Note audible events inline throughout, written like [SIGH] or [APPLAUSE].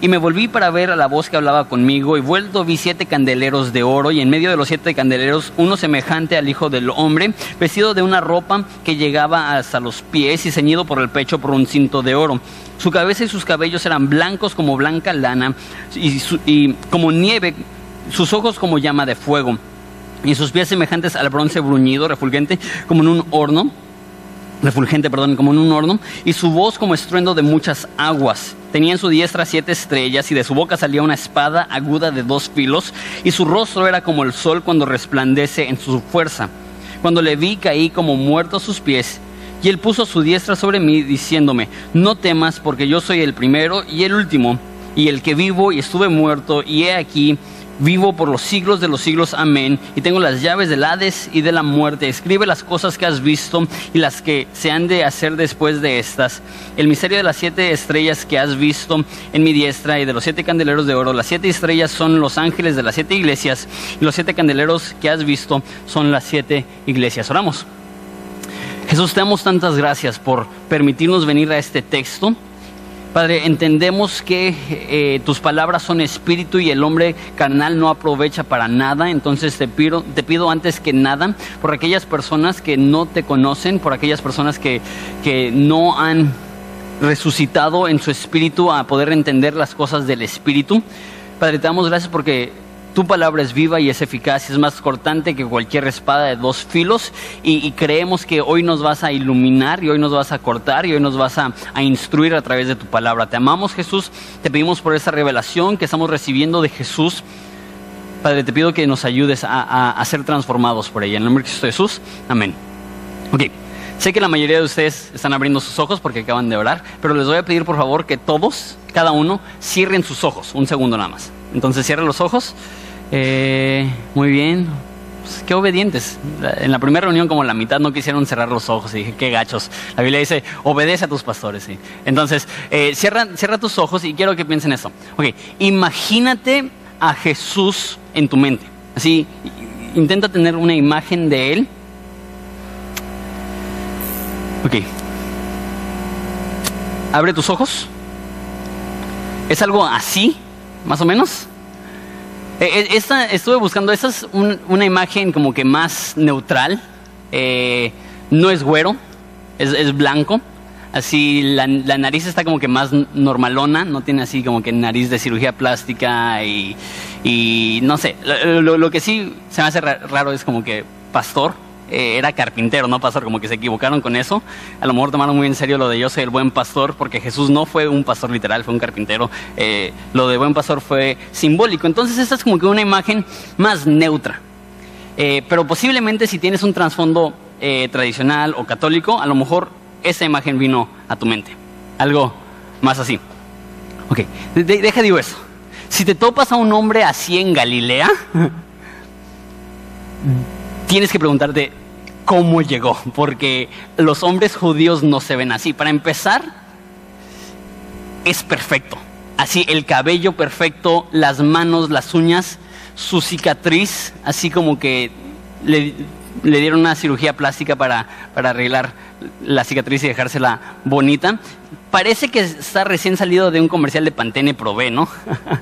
y me volví para ver a la voz que hablaba conmigo y vuelto vi siete candeleros de oro y en medio de los siete candeleros uno semejante al Hijo del Hombre, vestido de una ropa que llegaba hasta los pies y ceñido por el pecho por un cinto de oro. Su cabeza y sus cabellos eran blancos como blanca lana y, y como nieve, sus ojos como llama de fuego y sus pies semejantes al bronce bruñido, refulgente como en un horno refulgente, perdón, como en un horno, y su voz como estruendo de muchas aguas. Tenía en su diestra siete estrellas, y de su boca salía una espada aguda de dos filos, y su rostro era como el sol cuando resplandece en su fuerza. Cuando le vi caí como muerto a sus pies, y él puso su diestra sobre mí, diciéndome, no temas, porque yo soy el primero y el último, y el que vivo y estuve muerto, y he aquí, vivo por los siglos de los siglos, amén, y tengo las llaves del Hades y de la muerte. Escribe las cosas que has visto y las que se han de hacer después de estas. El misterio de las siete estrellas que has visto en mi diestra y de los siete candeleros de oro. Las siete estrellas son los ángeles de las siete iglesias y los siete candeleros que has visto son las siete iglesias. Oramos. Jesús, te damos tantas gracias por permitirnos venir a este texto Padre, entendemos que eh, tus palabras son espíritu y el hombre carnal no aprovecha para nada, entonces te pido, te pido antes que nada por aquellas personas que no te conocen, por aquellas personas que, que no han resucitado en su espíritu a poder entender las cosas del espíritu. Padre, te damos gracias porque tu palabra es viva y es eficaz, es más cortante que cualquier espada de dos filos y, creemos que hoy nos vas a iluminar y hoy nos vas a cortar y hoy nos vas a, instruir a través de tu palabra. Te amamos Jesús, te pedimos por esa revelación que estamos recibiendo de Jesús. Padre, te pido que nos ayudes a, ser transformados por ella. En el nombre de Cristo Jesús, amén. Ok, sé que la mayoría de ustedes están abriendo sus ojos porque acaban de orar, pero les voy a pedir por favor que todos, cada uno, cierren sus ojos, un segundo nada más. Entonces cierren los ojos. Eh, muy bien. Pues, qué obedientes. En la primera reunión, como la mitad no quisieron cerrar los ojos. Y dije, qué gachos. La Biblia dice, obedece a tus pastores. Entonces, eh, cierra, cierra tus ojos y quiero que piensen eso. Ok, imagínate a Jesús en tu mente. Así, intenta tener una imagen de Él. Ok. Abre tus ojos. ¿Es algo así, más o menos? Eh, eh, esta, estuve buscando, esta es una imagen como que más neutral. Eh, no es güero, es, blanco. Así la, nariz está como que más normalona, no tiene así como que nariz de cirugía plástica y, no sé. Lo, lo, que sí se me hace raro es como que pastor, eh, era carpintero, no pastor, como que se equivocaron con eso. A lo mejor tomaron muy en serio lo de yo soy el buen pastor, porque Jesús no fue un pastor literal, fue un carpintero. Eh, lo de buen pastor fue simbólico. Entonces esta es como que una imagen más neutra. Eh, pero posiblemente si tienes un trasfondo tradicional o católico, a lo mejor esa imagen vino a tu mente. Algo más así. Ok, deja digo eso. Si te topas a un hombre así en Galilea, [LAUGHS] tienes que preguntarte, cómo llegó, porque los hombres judíos no se ven así. Para empezar, es perfecto. Así, el cabello perfecto, las manos, las uñas, su cicatriz, así como que le, dieron una cirugía plástica para, arreglar la cicatriz y dejársela bonita. Parece que está recién salido de un comercial de Pantene Prove, ¿no?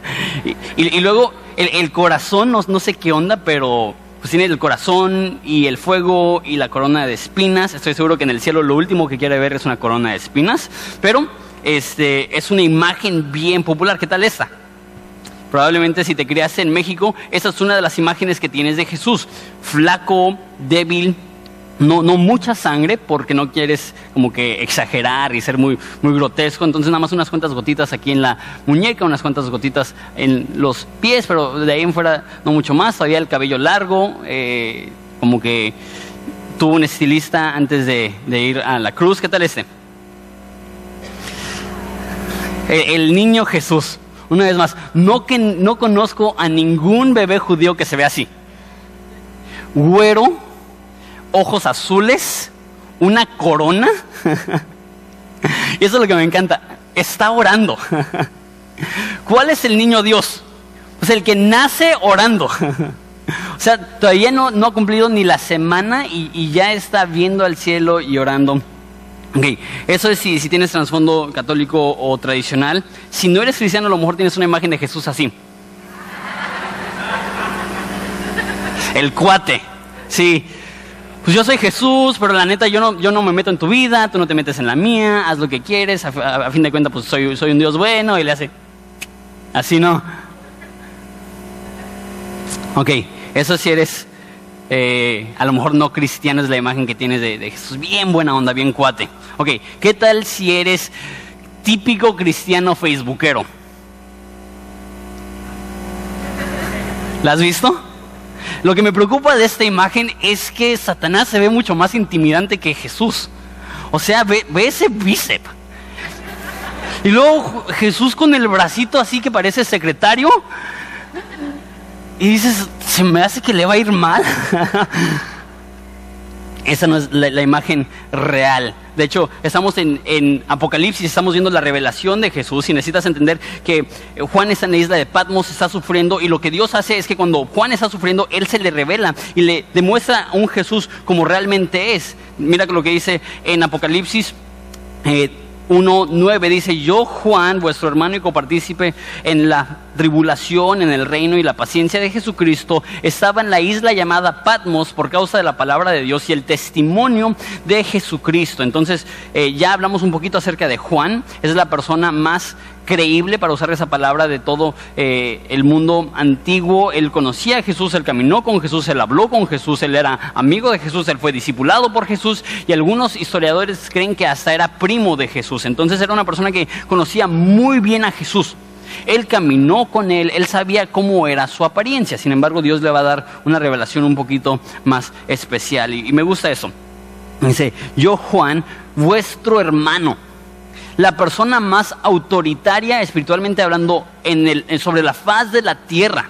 [LAUGHS] y, luego el, corazón, no sé qué onda, pero pues tiene el corazón y el fuego y la corona de espinas. Estoy seguro que en el cielo lo último que quiere ver es una corona de espinas, pero este, es una imagen bien popular. ¿Qué tal esta? Probablemente si te criaste en México, esa es una de las imágenes que tienes de Jesús. Flaco, débil, no, no mucha sangre porque no quieres como que exagerar y ser muy, muy grotesco. Entonces nada más unas cuantas gotitas aquí en la muñeca, unas cuantas gotitas en los pies, pero de ahí en fuera no mucho más. Todavía el cabello largo, eh, como que tuvo un estilista antes de, ir a la cruz. ¿Qué tal este? El, niño Jesús. Una vez más, no, que, no conozco a ningún bebé judío que se vea así. Güero, ojos azules, una corona. [LAUGHS] y eso es lo que me encanta. Está orando. [LAUGHS] ¿Cuál es el niño Dios? Pues el que nace orando. [LAUGHS] o sea, todavía no, no, ha cumplido ni la semana y, ya está viendo al cielo y orando Ok, eso es si, si tienes trasfondo católico o tradicional. Si no eres cristiano, a lo mejor tienes una imagen de Jesús así. El cuate, sí. Pues yo soy Jesús, pero la neta yo no, yo no me meto en tu vida, tú no te metes en la mía, haz lo que quieres, a, fin de cuentas pues soy, soy un Dios bueno y le hace así, ¿no? Ok, eso si eres eh, a lo mejor no cristiano es la imagen que tienes de, Jesús, bien buena onda, bien cuate. Ok, ¿qué tal si eres típico cristiano facebookero? ¿La has visto? Lo que me preocupa de esta imagen es que Satanás se ve mucho más intimidante que Jesús. O sea, ve, ese bíceps. Y luego Jesús con el bracito así que parece secretario. Y dices, se me hace que le va a ir mal. [LAUGHS] Esa no es la, imagen real. De hecho, estamos en, Apocalipsis, estamos viendo la revelación de Jesús y necesitas entender que Juan está en la isla de Patmos, está sufriendo y lo que Dios hace es que cuando Juan está sufriendo, Él se le revela y le demuestra a un Jesús como realmente es. Mira lo que dice en Apocalipsis. Eh, 1.9 dice, yo Juan, vuestro hermano y copartícipe en la tribulación, en el reino y la paciencia de Jesucristo, estaba en la isla llamada Patmos por causa de la palabra de Dios y el testimonio de Jesucristo. Entonces, eh, ya hablamos un poquito acerca de Juan, es la persona más creíble para usar esa palabra de todo eh, el mundo antiguo. Él conocía a Jesús, él caminó con Jesús, él habló con Jesús, él era amigo de Jesús, él fue discipulado por Jesús y algunos historiadores creen que hasta era primo de Jesús. Entonces era una persona que conocía muy bien a Jesús. Él caminó con él, él sabía cómo era su apariencia. Sin embargo, Dios le va a dar una revelación un poquito más especial. Y, me gusta eso. Dice, yo Juan, vuestro hermano la persona más autoritaria espiritualmente hablando en el, sobre la faz de la tierra.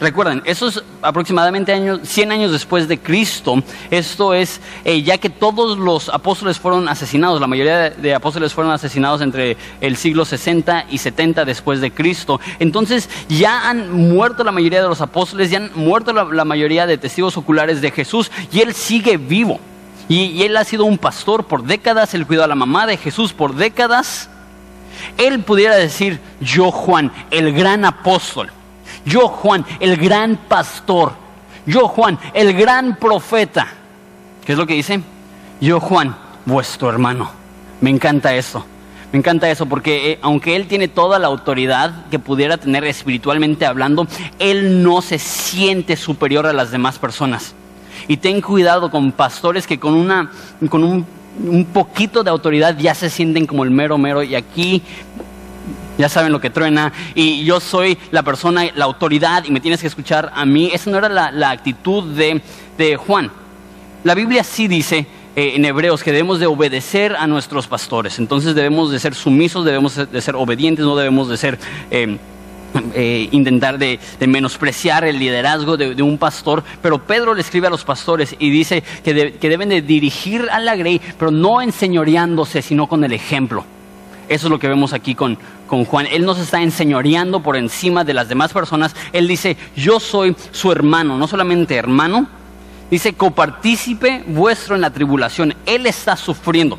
Recuerden, eso es aproximadamente años, 100 años después de Cristo. Esto es eh, ya que todos los apóstoles fueron asesinados. La mayoría de, apóstoles fueron asesinados entre el siglo 60 y 70 después de Cristo. Entonces ya han muerto la mayoría de los apóstoles, ya han muerto la mayoría de testigos oculares de Jesús y él sigue vivo. Y, él ha sido un pastor por décadas, él cuidó a la mamá de Jesús por décadas. Él pudiera decir, yo Juan, el gran apóstol, yo Juan, el gran pastor, yo Juan, el gran profeta. ¿Qué es lo que dice? Yo Juan, vuestro hermano. Me encanta eso. Me encanta eso porque eh, aunque él tiene toda la autoridad que pudiera tener espiritualmente hablando, él no se siente superior a las demás personas. Y ten cuidado con pastores que con, una, con un, un poquito de autoridad ya se sienten como el mero mero y aquí ya saben lo que truena, y yo soy la persona, la autoridad, y me tienes que escuchar a mí. Esa no era la, actitud de, de, Juan. La Biblia sí dice eh, en Hebreos que debemos de obedecer a nuestros pastores, entonces debemos de ser sumisos, debemos de ser obedientes, no debemos de ser... Eh, eh, intentar de, menospreciar el liderazgo de, un pastor, pero Pedro le escribe a los pastores y dice que, deben de dirigir a la grey, pero no enseñoreándose, sino con el ejemplo. Eso es lo que vemos aquí con, con Juan. Él no se está enseñoreando por encima de las demás personas. Él dice, yo soy su hermano, no solamente hermano, dice, copartícipe vuestro en la tribulación. Él está sufriendo.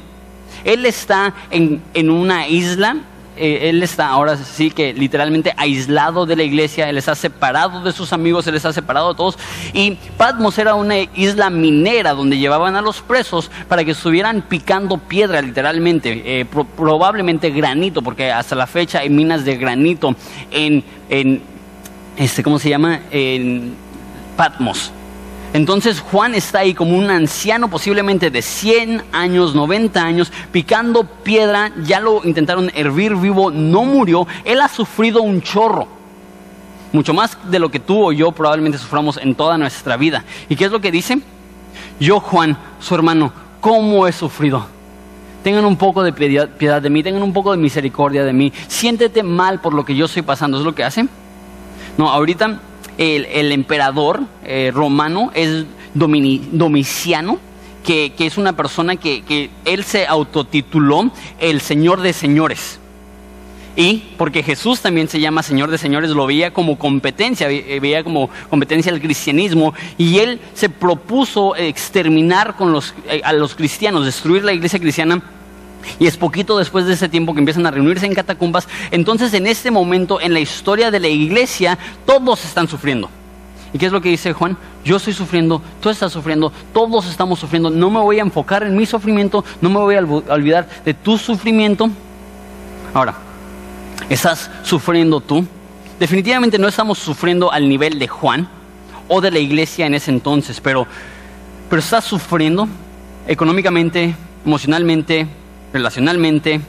Él está en, en una isla eh, él está ahora sí que literalmente aislado de la iglesia, él está separado de sus amigos, él está separado de todos. Y Patmos era una isla minera donde llevaban a los presos para que estuvieran picando piedra literalmente, eh, probablemente granito, porque hasta la fecha hay minas de granito en, en este, ¿cómo se llama? En Patmos. Entonces Juan está ahí como un anciano posiblemente de 100 años, 90 años, picando piedra, ya lo intentaron hervir vivo, no murió, él ha sufrido un chorro. Mucho más de lo que tú o yo probablemente suframos en toda nuestra vida. ¿Y qué es lo que dice? Yo, Juan, su hermano, ¿cómo he sufrido? Tengan un poco de piedad de mí, tengan un poco de misericordia de mí. Siéntete mal por lo que yo estoy pasando. ¿Es lo que hace? No, ahorita el, emperador eh, romano es Domiciano, que, es una persona que, él se autotituló el Señor de Señores. Y porque Jesús también se llama Señor de Señores, lo veía como competencia, veía como competencia al cristianismo. Y él se propuso exterminar con los, eh, a los cristianos, destruir la iglesia cristiana y es poquito después de ese tiempo que empiezan a reunirse en catacumbas. Entonces, en este momento, en la historia de la iglesia, todos están sufriendo. ¿Y qué es lo que dice Juan? Yo estoy sufriendo, tú estás sufriendo, todos estamos sufriendo. No me voy a enfocar en mi sufrimiento, no me voy a olvidar de tu sufrimiento. Ahora, ¿estás sufriendo tú? Definitivamente no estamos sufriendo al nivel de Juan o de la iglesia en ese entonces, pero, pero estás sufriendo económicamente, emocionalmente, relacionalmente,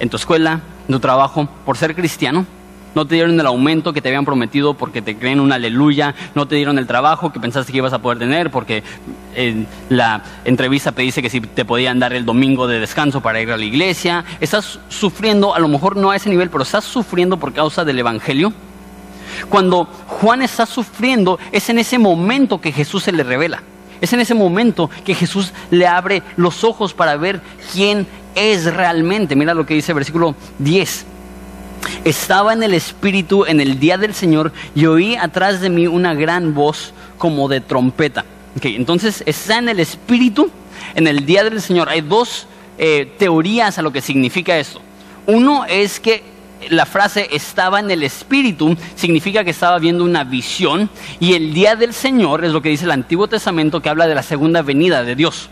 en tu escuela, en tu trabajo, por ser cristiano. No te dieron el aumento que te habían prometido porque te creen una aleluya. No te dieron el trabajo que pensaste que ibas a poder tener porque en la entrevista te dice que si te podían dar el domingo de descanso para ir a la iglesia. Estás sufriendo, a lo mejor no a ese nivel, pero estás sufriendo por causa del Evangelio. Cuando Juan está sufriendo, es en ese momento que Jesús se le revela. Es en ese momento que Jesús le abre los ojos para ver quién es realmente. Mira lo que dice el versículo 10. Estaba en el Espíritu en el día del Señor y oí atrás de mí una gran voz como de trompeta. entonces está en el Espíritu en el día del Señor. Hay dos eh, teorías a lo que significa esto. Uno es que la frase estaba en el Espíritu significa que estaba viendo una visión y el día del Señor es lo que dice el Antiguo Testamento que habla de la segunda venida de Dios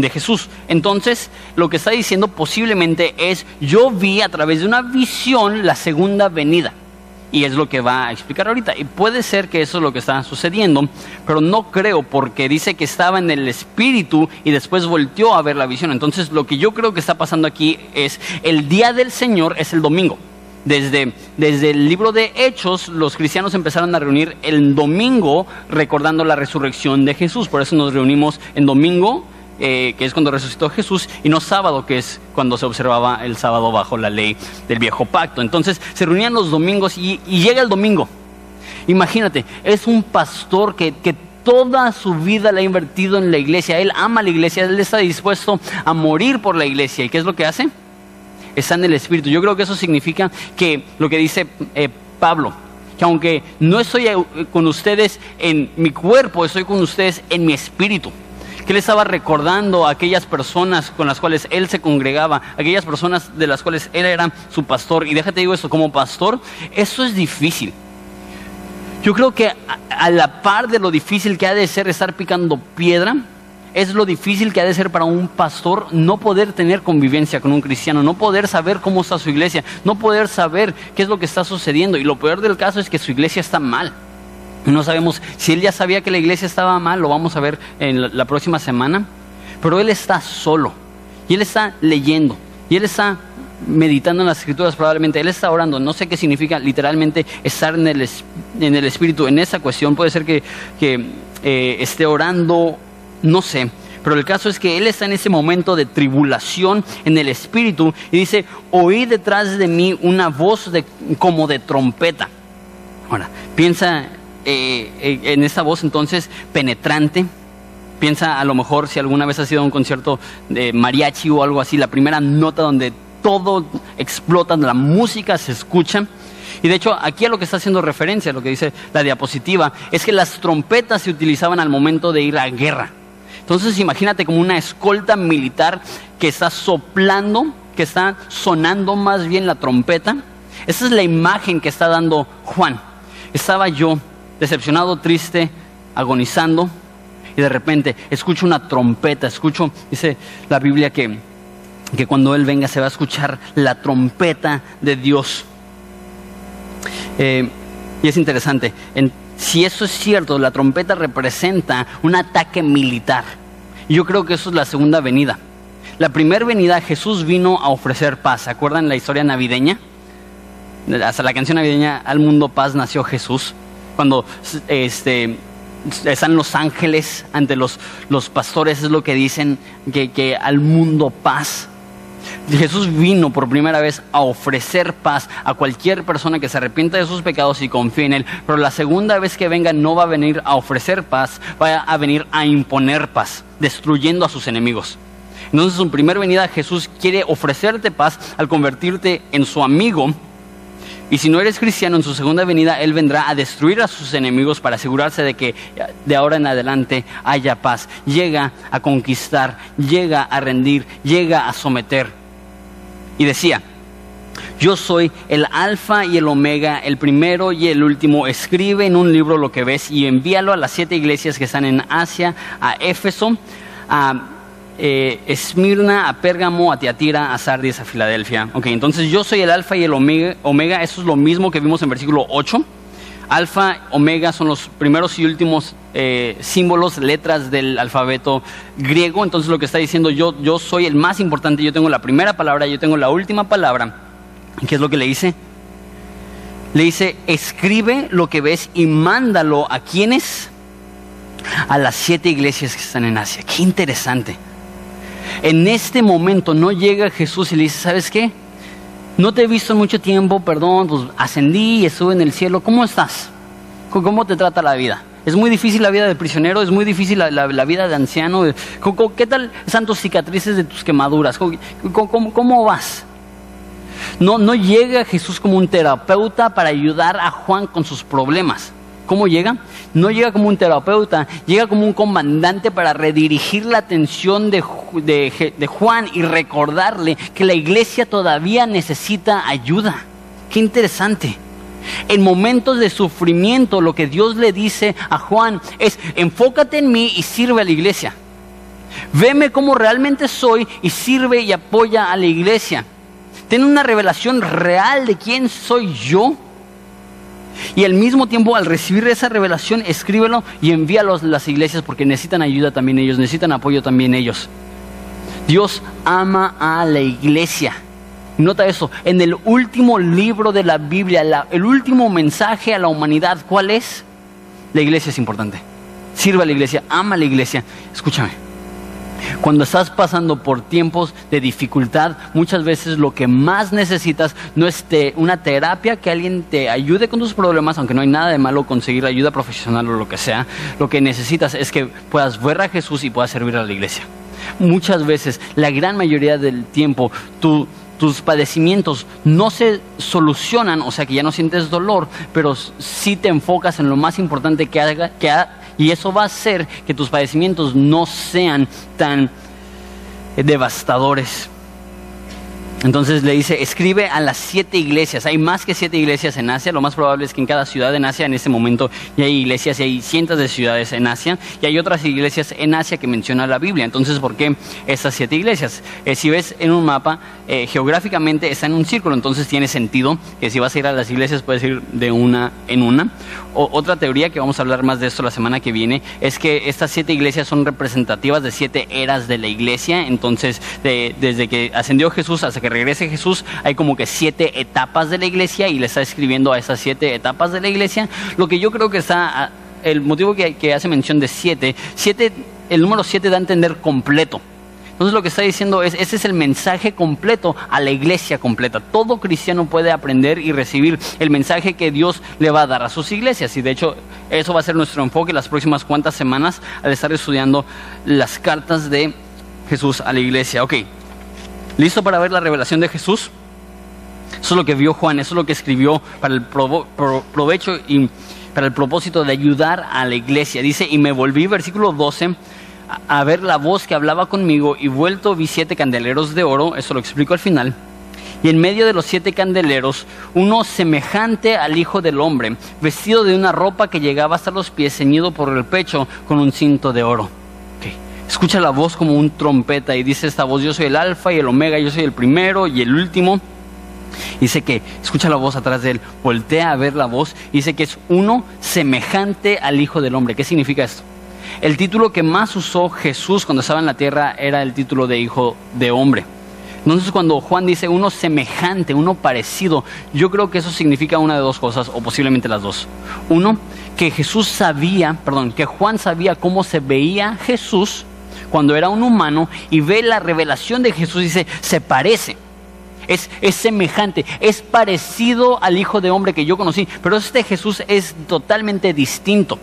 de Jesús. Entonces, lo que está diciendo posiblemente es, yo vi a través de una visión la segunda venida. Y es lo que va a explicar ahorita. Y puede ser que eso es lo que está sucediendo, pero no creo porque dice que estaba en el espíritu y después volteó a ver la visión. Entonces, lo que yo creo que está pasando aquí es, el día del Señor es el domingo. Desde, desde, el libro de Hechos, los cristianos empezaron a reunir el domingo recordando la resurrección de Jesús. Por eso nos reunimos en domingo eh, que es cuando resucitó Jesús, y no sábado, que es cuando se observaba el sábado bajo la ley del viejo pacto. Entonces se reunían los domingos y, llega el domingo. Imagínate, es un pastor que, que toda su vida la ha invertido en la iglesia. Él ama la iglesia, él está dispuesto a morir por la iglesia. ¿Y qué es lo que hace? Está en el Espíritu. Yo creo que eso significa que lo que dice eh, Pablo, que aunque no estoy eh, con ustedes en mi cuerpo, estoy con ustedes en mi espíritu que él estaba recordando a aquellas personas con las cuales él se congregaba, aquellas personas de las cuales él era su pastor. Y déjate digo esto, como pastor, eso es difícil. Yo creo que a, la par de lo difícil que ha de ser estar picando piedra, es lo difícil que ha de ser para un pastor no poder tener convivencia con un cristiano, no poder saber cómo está su iglesia, no poder saber qué es lo que está sucediendo. Y lo peor del caso es que su iglesia está mal. No sabemos si él ya sabía que la iglesia estaba mal, lo vamos a ver en la próxima semana. Pero él está solo y él está leyendo y él está meditando en las escrituras probablemente, él está orando, no sé qué significa literalmente estar en el, en el espíritu en esa cuestión, puede ser que, eh, esté orando, no sé, pero el caso es que él está en ese momento de tribulación en el espíritu y dice, oí detrás de mí una voz de, como de trompeta. Ahora, piensa eh, eh, en esa voz entonces penetrante. Piensa a lo mejor si alguna vez ha sido un concierto de mariachi o algo así, la primera nota donde todo explota, la música se escucha. Y de hecho, aquí a lo que está haciendo referencia, lo que dice la diapositiva, es que las trompetas se utilizaban al momento de ir a guerra. Entonces imagínate como una escolta militar que está soplando, que está sonando más bien la trompeta. Esa es la imagen que está dando Juan. Estaba yo decepcionado, triste, agonizando, y de repente escucho una trompeta, escucho, dice la Biblia que, que cuando Él venga se va a escuchar la trompeta de Dios. Eh, y es interesante, si eso es cierto, la trompeta representa un ataque militar. Yo creo que eso es la segunda venida. La primera venida Jesús vino a ofrecer paz. ¿Se acuerdan la historia navideña? Hasta la canción navideña Al mundo paz nació Jesús cuando este, están los ángeles ante los, los pastores, es lo que dicen que, que al mundo paz. Jesús vino por primera vez a ofrecer paz a cualquier persona que se arrepienta de sus pecados y confíe en Él. Pero la segunda vez que venga no va a venir a ofrecer paz, va a venir a imponer paz, destruyendo a sus enemigos. Entonces, en su primera venida, Jesús quiere ofrecerte paz al convertirte en su amigo Y si no eres cristiano, en su segunda venida Él vendrá a destruir a sus enemigos para asegurarse de que de ahora en adelante haya paz. Llega a conquistar, llega a rendir, llega a someter. Y decía, yo soy el alfa y el omega, el primero y el último. Escribe en un libro lo que ves y envíalo a las siete iglesias que están en Asia, a Éfeso, a eh, Esmirna, a Pérgamo, a Tiatira, a Sardis, a Filadelfia. Ok, entonces yo soy el alfa y el omega, eso es lo mismo que vimos en versículo 8. Alfa, omega son los primeros y últimos eh, símbolos, letras del alfabeto griego. Entonces lo que está diciendo yo, yo soy el más importante, yo tengo la primera palabra, yo tengo la última palabra. ¿Qué es lo que le dice? Le dice, escribe lo que ves y mándalo a quienes? A las siete iglesias que están en Asia. Qué interesante. En este momento no llega Jesús y le dice, ¿sabes qué? No te he visto en mucho tiempo, perdón, pues ascendí y estuve en el cielo. ¿Cómo estás? ¿Cómo te trata la vida? Es muy difícil la vida de prisionero, es muy difícil la, vida de anciano. ¿Qué tal santos cicatrices de tus quemaduras? ¿Cómo, vas? No, no llega Jesús como un terapeuta para ayudar a Juan con sus problemas. ¿Cómo llega? No llega como un terapeuta, llega como un comandante para redirigir la atención de, Juan y recordarle que la iglesia todavía necesita ayuda. Qué interesante. En momentos de sufrimiento lo que Dios le dice a Juan es, enfócate en mí y sirve a la iglesia. Veme como realmente soy y sirve y apoya a la iglesia. Ten una revelación real de quién soy yo y al mismo tiempo, al recibir esa revelación, escríbelo y envíalo a las iglesias porque necesitan ayuda también ellos, necesitan apoyo también ellos. Dios ama a la iglesia. Nota eso, en el último libro de la Biblia, el último mensaje a la humanidad, ¿cuál es? La iglesia es importante. Sirva a la iglesia, ama a la iglesia. Escúchame. Cuando estás pasando por tiempos de dificultad, muchas veces lo que más necesitas no es una terapia, que alguien te ayude con tus problemas, aunque no hay nada de malo conseguir ayuda profesional o lo que sea. Lo que necesitas es que puedas ver a Jesús y puedas servir a la iglesia. Muchas veces, la gran mayoría del tiempo, tus padecimientos no se solucionan, o sea que ya no sientes dolor, pero sí te enfocas en lo más importante que, haga, que, ha, y eso va a hacer que tus padecimientos no sean tan devastadores. Entonces le dice, escribe a las siete iglesias. Hay más que siete iglesias en Asia. Lo más probable es que en cada ciudad en Asia en este momento ya hay iglesias y hay cientos de ciudades en Asia. Y hay otras iglesias en Asia que menciona la Biblia. Entonces, ¿por qué estas siete iglesias? Eh, si ves en un mapa, eh, geográficamente está en un círculo. Entonces tiene sentido que si vas a ir a las iglesias puedes ir de una en una. Otra teoría que vamos a hablar más de esto la semana que viene es que estas siete iglesias son representativas de siete eras de la iglesia. Entonces, desde que ascendió Jesús hasta que regrese Jesús, hay como que siete etapas de la iglesia y le está escribiendo a esas siete etapas de la iglesia. Lo que yo creo que está, el motivo que, hace mención de siete, siete, el número siete da a entender completo. Entonces lo que está diciendo es, ese es el mensaje completo a la iglesia completa. Todo cristiano puede aprender y recibir el mensaje que Dios le va a dar a sus iglesias. Y de hecho, eso va a ser nuestro enfoque las próximas cuantas semanas al estar estudiando las cartas de Jesús a la iglesia. Ok, ¿Listo para ver la revelación de Jesús? Eso es lo que vio Juan, eso es lo que escribió para el provecho y para el propósito de ayudar a la iglesia. Dice, y me volví, versículo 12, a, ver la voz que hablaba conmigo y vuelto vi siete candeleros de oro, eso lo explico al final. Y en medio de los siete candeleros, uno semejante al Hijo del Hombre, vestido de una ropa que llegaba hasta los pies, ceñido por el pecho con un cinto de oro escucha la voz como un trompeta y dice esta voz, yo soy el alfa y el omega, yo soy el primero y el último. Dice que escucha la voz atrás de él, voltea a ver la voz dice que es uno semejante al Hijo del Hombre. ¿Qué significa esto? El título que más usó Jesús cuando estaba en la tierra era el título de Hijo de Hombre. Entonces cuando Juan dice uno semejante, uno parecido, yo creo que eso significa una de dos cosas, o posiblemente las dos. Uno, que Jesús sabía, perdón, que Juan sabía cómo se veía Jesús cuando era un humano y ve la revelación de Jesús dice, se parece. Es, es, semejante, es parecido al Hijo de Hombre que yo conocí, pero este Jesús es totalmente distinto.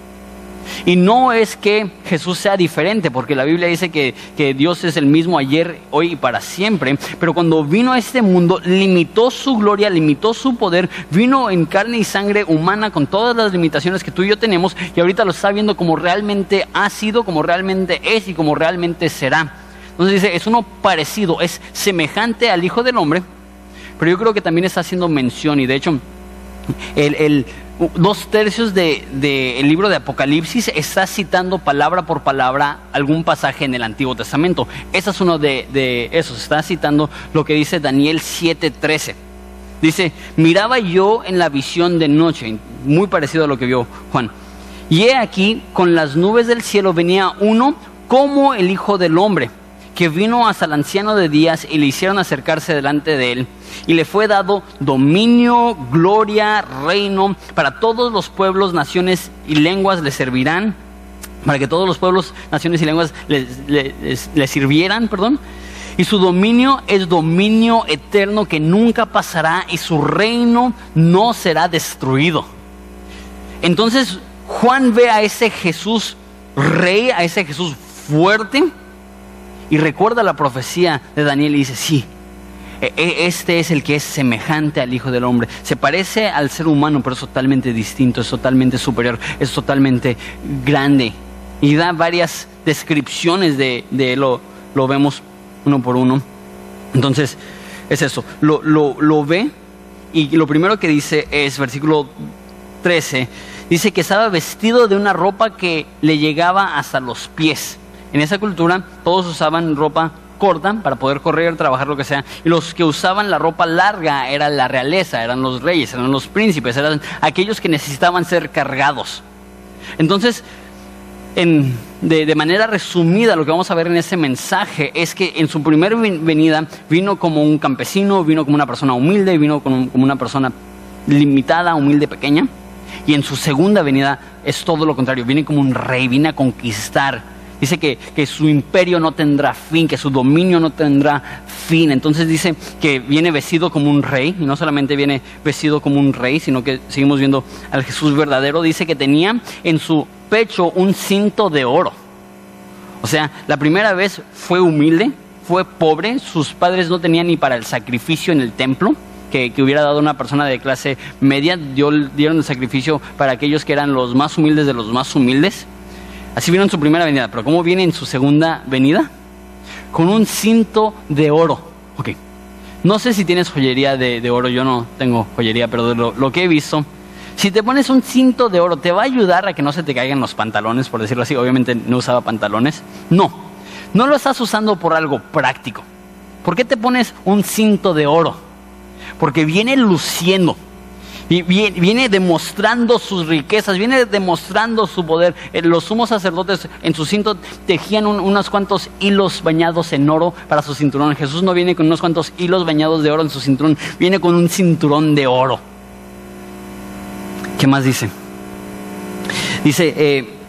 Y no es que Jesús sea diferente, porque la Biblia dice que, que, Dios es el mismo ayer, hoy y para siempre. Pero cuando vino a este mundo, limitó su gloria, limitó su poder, vino en carne y sangre humana con todas las limitaciones que tú y yo tenemos, y ahorita lo está viendo como realmente ha sido, como realmente es y como realmente será. Entonces dice, es uno parecido, es semejante al Hijo del Hombre, pero yo creo que también está haciendo mención, y de hecho, el dos tercios del de, libro de Apocalipsis está citando palabra por palabra algún pasaje en el Antiguo Testamento. Ese es uno de, de esos, está citando lo que dice Daniel 7:13. Dice, miraba yo en la visión de noche, muy parecido a lo que vio Juan. Y he aquí, con las nubes del cielo venía uno como el Hijo del Hombre que vino hasta el anciano de días y le hicieron acercarse delante de él. Y le fue dado dominio, gloria, reino, para todos los pueblos, naciones y lenguas le servirán, para que todos los pueblos, naciones y lenguas le, sirvieran, perdón. Y su dominio es dominio eterno que nunca pasará y su reino no será destruido. Entonces Juan ve a ese Jesús rey, a ese Jesús fuerte, y recuerda la profecía de Daniel y dice, sí, e, e, este es el que es semejante al Hijo del Hombre. Se parece al ser humano, pero es totalmente distinto, es totalmente superior, es totalmente grande. Y da varias descripciones de, de lo, lo vemos uno por uno. Entonces, es eso, lo, lo, lo ve y lo primero que dice es, versículo 13, dice que estaba vestido de una ropa que le llegaba hasta los pies. En esa cultura todos usaban ropa corta para poder correr, trabajar, lo que sea. Y los que usaban la ropa larga era la realeza, eran los reyes, eran los príncipes, eran aquellos que necesitaban ser cargados. Entonces, de, manera resumida, lo que vamos a ver en ese mensaje es que en su primera venida vino como un campesino, vino como una persona humilde, vino como una persona limitada, humilde, pequeña. Y en su segunda venida es todo lo contrario, viene como un rey, viene a conquistar Dice que, su imperio no tendrá fin, que su dominio no tendrá fin. Entonces dice que viene vestido como un rey, y no solamente viene vestido como un rey, sino que seguimos viendo al Jesús verdadero. Dice que tenía en su pecho un cinto de oro. O sea, la primera vez fue humilde, fue pobre, sus padres no tenían ni para el sacrificio en el templo. Que, hubiera dado una persona de clase media, dieron el sacrificio para aquellos que eran los más humildes de los más humildes. Así vino en su primera venida, pero ¿cómo viene en su segunda venida? Con un cinto de oro. Ok. No sé si tienes joyería de, oro, yo no tengo joyería, pero de lo, que he visto, si te pones un cinto de oro, ¿te va a ayudar a que no se te caigan los pantalones, por decirlo así? Obviamente no usaba pantalones. No, no lo estás usando por algo práctico. ¿Por qué te pones un cinto de oro? Porque viene luciendo viene demostrando sus riquezas, viene demostrando su poder. Eh, los sumos sacerdotes en su cinto tejían unos cuantos hilos bañados en oro para su cinturón. Jesús no viene con unos cuantos hilos bañados de oro en su cinturón, viene con un cinturón de oro. ¿Qué más dice? Dice eh,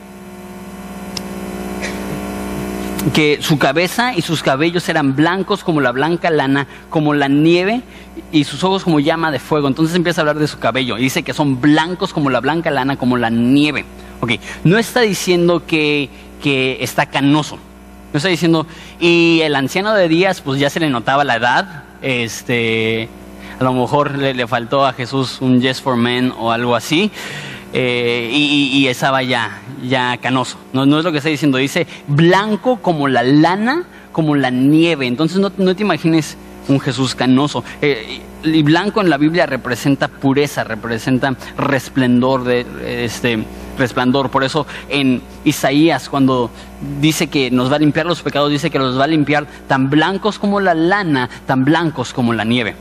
que su cabeza y sus cabellos eran blancos como la blanca lana, como la nieve y sus ojos como llama de fuego. Entonces empieza a hablar de su cabello y dice que son blancos como la blanca lana, como la nieve. Ok, no está diciendo que, que está canoso. No está diciendo, y el anciano de días, pues ya se le notaba la edad. Este, a lo mejor le, faltó a Jesús un yes for men o algo así. Eh, y, estaba ya, ya canoso. No, no es lo que está diciendo. Dice blanco como la lana, como la nieve. Entonces no, no te imagines un Jesús canoso. Eh, y blanco en la Biblia representa pureza, representa resplendor de este resplandor. Por eso en Isaías cuando dice que nos va a limpiar los pecados, dice que los va a limpiar tan blancos como la lana, tan blancos como la nieve.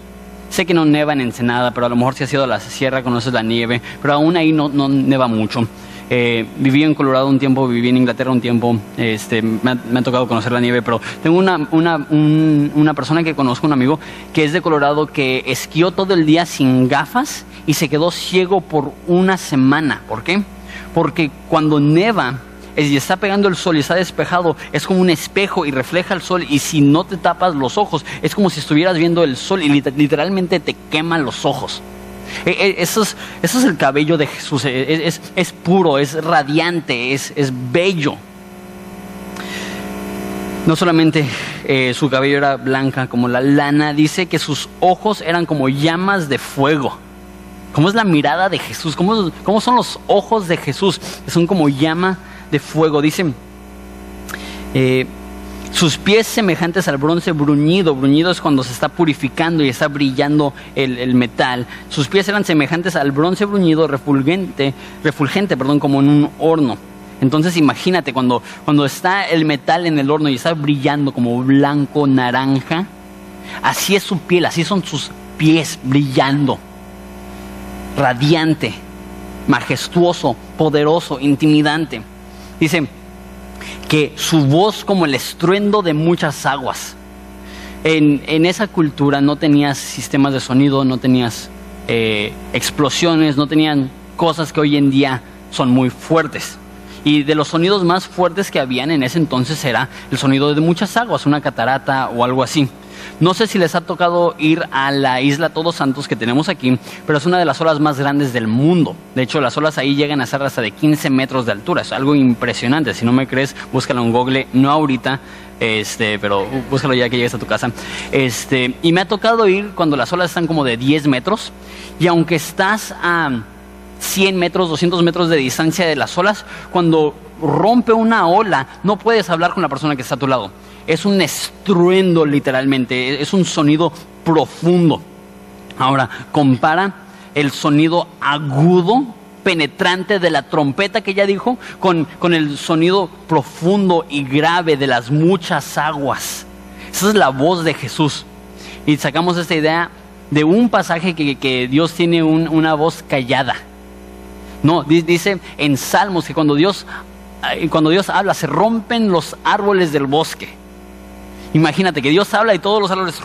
Sé que no neva en Ensenada, pero a lo mejor si has ido a la sierra conoces la nieve, pero aún ahí no, no neva mucho. Eh, viví en Colorado un tiempo, viví en Inglaterra un tiempo, este, me, ha, tocado conocer la nieve, pero tengo una, una, una persona que conozco, un amigo, que es de Colorado, que esquió todo el día sin gafas y se quedó ciego por una semana. ¿Por qué? Porque cuando neva, y está pegando el sol y está despejado, es como un espejo y refleja el sol y si no te tapas los ojos, es como si estuvieras viendo el sol y literalmente te quema los ojos. E, e, eso es, eso es el cabello de Jesús. E, es, es puro, es radiante, es, es bello. No solamente eh, su cabello era blanca como la lana, dice que sus ojos eran como llamas de fuego. ¿Cómo es la mirada de Jesús? ¿Cómo, cómo son los ojos de Jesús? Son como llama de fuego. Dice, eh, sus pies semejantes al bronce bruñido. Bruñido es cuando se está purificando y está brillando el, el, metal. Sus pies eran semejantes al bronce bruñido, refulgente, refulgente, perdón, como en un horno. Entonces imagínate cuando, cuando está el metal en el horno y está brillando como blanco, naranja, así es su piel, así son sus pies brillando, radiante, majestuoso, poderoso, intimidante. Dice que su voz como el estruendo de muchas aguas. En, en esa cultura no tenías sistemas de sonido, no tenías eh, explosiones, no tenían cosas que hoy en día son muy fuertes. Y de los sonidos más fuertes que habían en ese entonces era el sonido de muchas aguas, una catarata o algo así. No sé si les ha tocado ir a la isla Todos Santos que tenemos aquí, pero es una de las olas más grandes del mundo. De hecho, las olas ahí llegan a ser hasta de 15 metros de altura. Es algo impresionante. Si no me crees, búscalo en Google, no ahorita, este, pero búscalo ya que llegues a tu casa. Este, y me ha tocado ir cuando las olas están como de 10 metros y aunque estás a 100 metros, 200 metros de distancia de las olas, cuando rompe una ola, no puedes hablar con la persona que está a tu lado. Es un estruendo literalmente, es un sonido profundo. Ahora, compara el sonido agudo, penetrante de la trompeta que ya dijo, con, con el sonido profundo y grave de las muchas aguas. Esa es la voz de Jesús. Y sacamos esta idea de un pasaje que, que Dios tiene un, una voz callada no, dice en Salmos que cuando Dios, cuando Dios habla se rompen los árboles del bosque. Imagínate que Dios habla y todos los árboles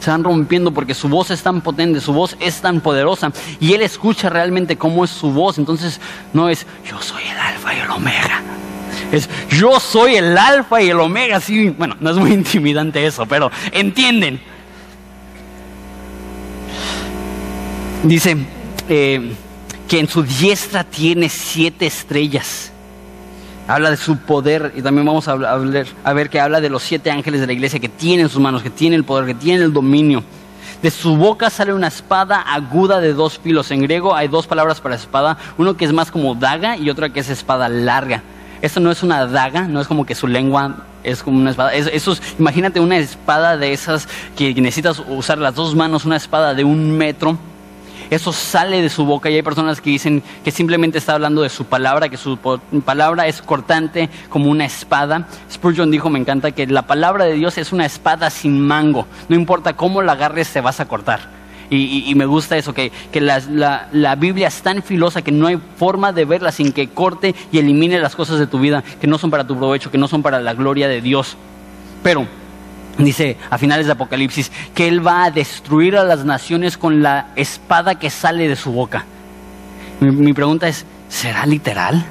se van rompiendo porque su voz es tan potente, su voz es tan poderosa y Él escucha realmente cómo es su voz. Entonces no es yo soy el alfa y el omega. Es yo soy el alfa y el omega. Sí, bueno, no es muy [LAUGHS] intimidante eso, pero entienden. Dice, eh, que en su diestra tiene siete estrellas. Habla de su poder y también vamos a, hablar, a ver que habla de los siete ángeles de la iglesia que tienen sus manos, que tienen el poder, que tienen el dominio. De su boca sale una espada aguda de dos filos. En griego hay dos palabras para espada, uno que es más como daga y otra que es espada larga. Esto no es una daga, no es como que su lengua es como una espada. Eso es, imagínate una espada de esas que necesitas usar las dos manos, una espada de un metro eso sale de su boca y hay personas que dicen que simplemente está hablando de su palabra, que su palabra es cortante como una espada. Spurgeon dijo, me encanta, que la palabra de Dios es una espada sin mango. No importa cómo la agarres, te vas a cortar. Y, me gusta eso, que, la, la, Biblia es tan filosa que no hay forma de verla sin que corte y elimine las cosas de tu vida que no son para tu provecho, que no son para la gloria de Dios. Pero dice a finales de Apocalipsis, que Él va a destruir a las naciones con la espada que sale de su boca. Mi, pregunta es, ¿será literal?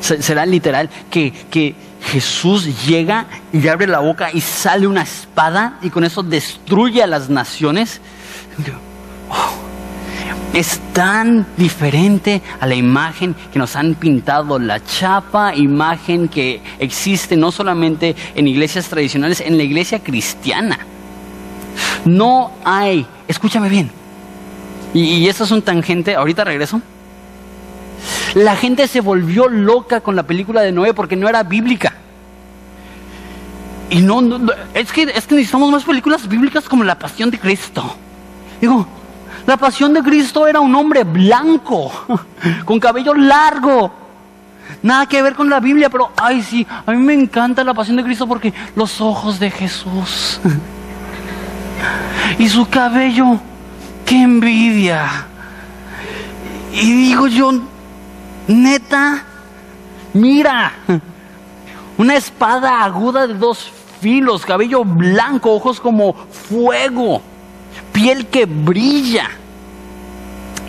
¿Será literal que, que Jesús llega y abre la boca y sale una espada y con eso destruye a las naciones? Oh, es tan diferente a la imagen que nos han pintado, la chapa imagen que existe no solamente en iglesias tradicionales, en la iglesia cristiana. No hay, escúchame bien, y, y esto es un tangente, ahorita regreso. La gente se volvió loca con la película de Noé porque no era bíblica. Y no, no es, que, es que necesitamos más películas bíblicas como La Pasión de Cristo. Digo, la pasión de Cristo era un hombre blanco, [LAUGHS] con cabello largo. Nada que ver con la Biblia, pero ay sí, a mí me encanta la pasión de Cristo porque los ojos de Jesús [LAUGHS] y su cabello, qué envidia. Y digo yo, neta, mira, [LAUGHS] una espada aguda de dos filos, cabello blanco, ojos como fuego piel que brilla.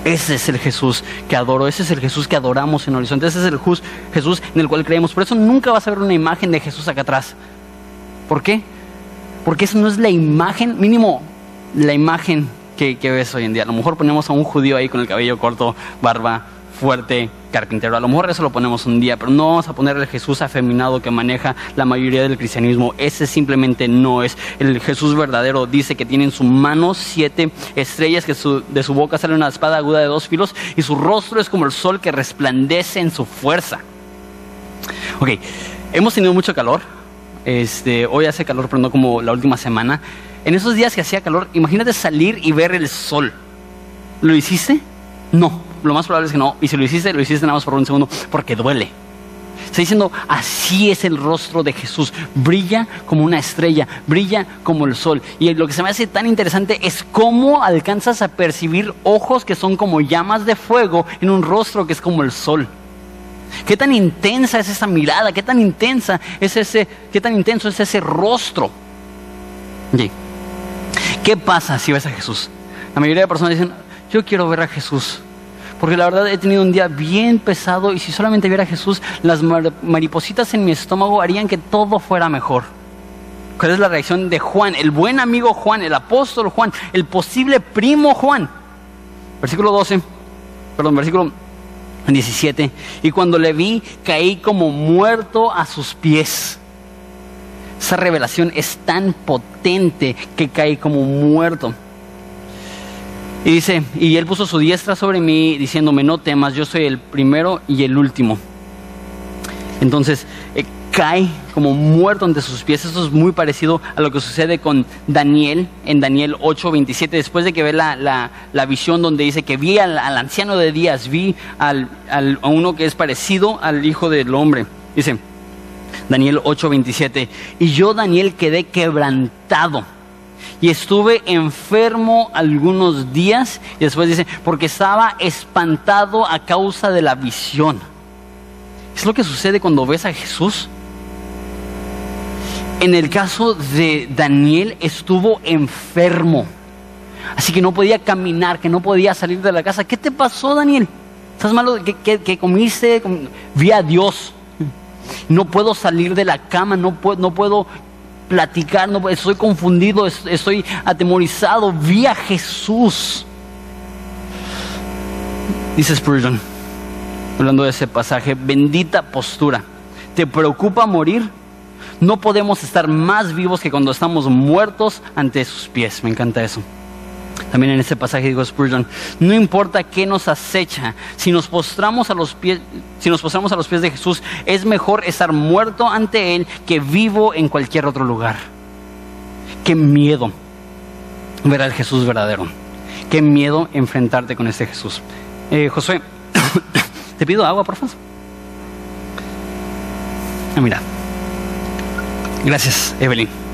Ese es el Jesús que adoro, ese es el Jesús que adoramos en Horizonte, ese es el Jesús en el cual creemos. Por eso nunca vas a ver una imagen de Jesús acá atrás. ¿Por qué? Porque esa no es la imagen, mínimo la imagen que, que ves hoy en día. A lo mejor ponemos a un judío ahí con el cabello corto, barba fuerte, carpintero. A lo mejor eso lo ponemos un día, pero no vamos a poner el Jesús afeminado que maneja la mayoría del cristianismo. Ese simplemente no es. El Jesús verdadero dice que tiene en su mano siete estrellas, que de su boca sale una espada aguda de dos filos y su rostro es como el sol que resplandece en su fuerza. Ok, hemos tenido mucho calor. Este, hoy hace calor, pero no como la última semana. En esos días que hacía calor, imagínate salir y ver el sol. ¿Lo hiciste? No lo más probable es que no. Y si lo hiciste, lo hiciste nada más por un segundo, porque duele. Está diciendo, así es el rostro de Jesús. Brilla como una estrella, brilla como el sol. Y lo que se me hace tan interesante es cómo alcanzas a percibir ojos que son como llamas de fuego en un rostro que es como el sol. ¿Qué tan intensa es esa mirada? ¿Qué tan intensa es ese, qué tan intenso es ese rostro? ¿Qué pasa si ves a Jesús? La mayoría de personas dicen, yo quiero ver a Jesús. Porque la verdad he tenido un día bien pesado y si solamente viera a Jesús, las maripositas en mi estómago harían que todo fuera mejor. ¿Cuál es la reacción de Juan, el buen amigo Juan, el apóstol Juan, el posible primo Juan? Versículo 12, perdón, versículo 17. Y cuando le vi, caí como muerto a sus pies. Esa revelación es tan potente que caí como muerto. Y dice, y él puso su diestra sobre mí diciéndome, no temas, yo soy el primero y el último. Entonces eh, cae como muerto ante sus pies. Eso es muy parecido a lo que sucede con Daniel en Daniel 8:27. Después de que ve la, visión donde dice que vi al, anciano de días, vi al, a uno que es parecido al Hijo del Hombre. Dice Daniel 8:27. Y yo, Daniel, quedé quebrantado y estuve enfermo algunos días y después dice, porque estaba espantado a causa de la visión. Es lo que sucede cuando ves a Jesús. En el caso de Daniel estuvo enfermo, así que no podía caminar, que no podía salir de la casa. ¿Qué te pasó, Daniel? ¿Estás malo? ¿Qué, comiste? Vi a Dios. No puedo salir de la cama, no puedo, no puedo platicar, no, estoy confundido, estoy atemorizado, vi a Jesús. Dice Spurgeon, hablando de ese pasaje, bendita postura. ¿Te preocupa morir? No podemos estar más vivos que cuando estamos muertos ante sus pies. Me encanta eso. También en este pasaje digo Spurgeon, no importa qué nos acecha, si nos postramos a los pies, si nos postramos a los pies de Jesús, es mejor estar muerto ante él que vivo en cualquier otro lugar. Qué miedo ver al Jesús verdadero. Qué miedo enfrentarte con este Jesús. Eh, Josué, [COUGHS] te pido agua, por favor. Ah, mira. Gracias, Evelyn.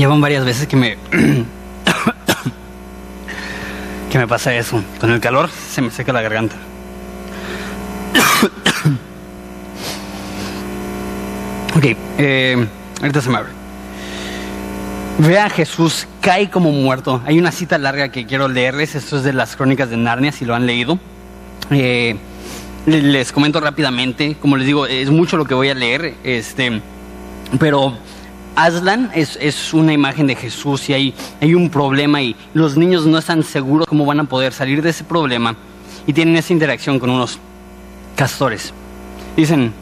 Llevan varias veces que me. [COUGHS] que me pasa eso. Con el calor se me seca la garganta. [COUGHS] ok, eh, ahorita se me abre. Ve a Jesús, cae como muerto. Hay una cita larga que quiero leerles. Esto es de las crónicas de Narnia, si lo han leído. Eh, les comento rápidamente. Como les digo, es mucho lo que voy a leer. Este, pero Aslan es, una imagen de Jesús y hay, hay un problema y los niños no están seguros cómo van a poder salir de ese problema y tienen esa interacción con unos castores. Dicen